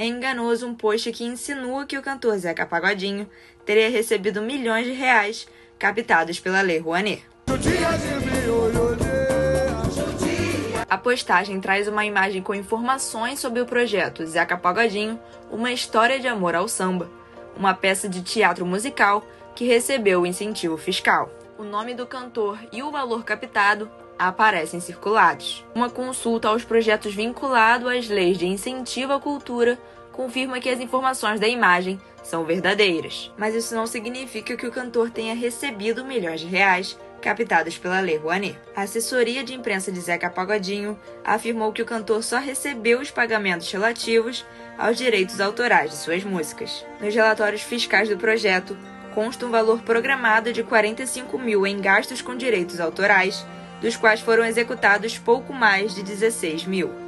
É enganoso um post que insinua que o cantor Zeca Pagodinho teria recebido milhões de reais captados pela Lei Rouanet. A postagem traz uma imagem com informações sobre o projeto Zeca Pagodinho, uma história de amor ao samba, uma peça de teatro musical que recebeu o incentivo fiscal. O nome do cantor e o valor captado aparecem circulados. Uma consulta aos projetos vinculados às leis de incentivo à cultura confirma que as informações da imagem são verdadeiras. Mas isso não significa que o cantor tenha recebido milhões de reais captados pela Lei Rouanet. A assessoria de imprensa de Zeca Pagodinho afirmou que o cantor só recebeu os pagamentos relativos aos direitos autorais de suas músicas. Nos relatórios fiscais do projeto, consta um valor programado de 45 mil em gastos com direitos autorais dos quais foram executados pouco mais de 16 mil.